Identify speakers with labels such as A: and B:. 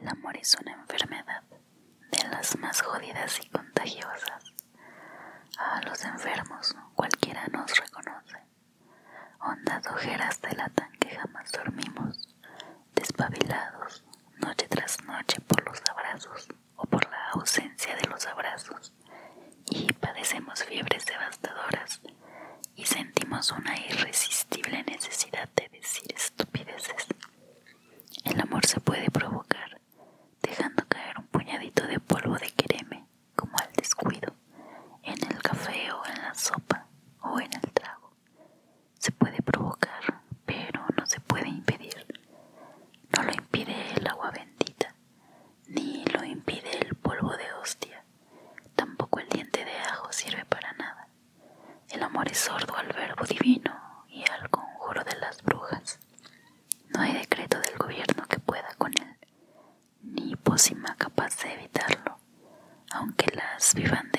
A: El amor es una enfermedad de las más jodidas y contagiosas. A los enfermos cualquiera nos reconoce. Hondas ojeras delatan que jamás dormimos, despabilados noche tras noche por los abrazos o por la ausencia de los abrazos y padecemos fiebres devastadoras y sentimos una irresistible necesidad de decir estupideces. El amor se puede provocar dejando caer un puñadito de polvo de quereme como al descuido en el café o en la sopa o en el trago. Se puede provocar, pero no se puede impedir. No lo impide el agua bendita, ni lo impide el polvo de hostia. Tampoco el diente de ajo sirve para nada. El amor es sordo al verbo divino y al conjuro de las brujas. No hay decreto del gobierno que pueda con él, ni pócima capaz de evitarlo, aunque las vivan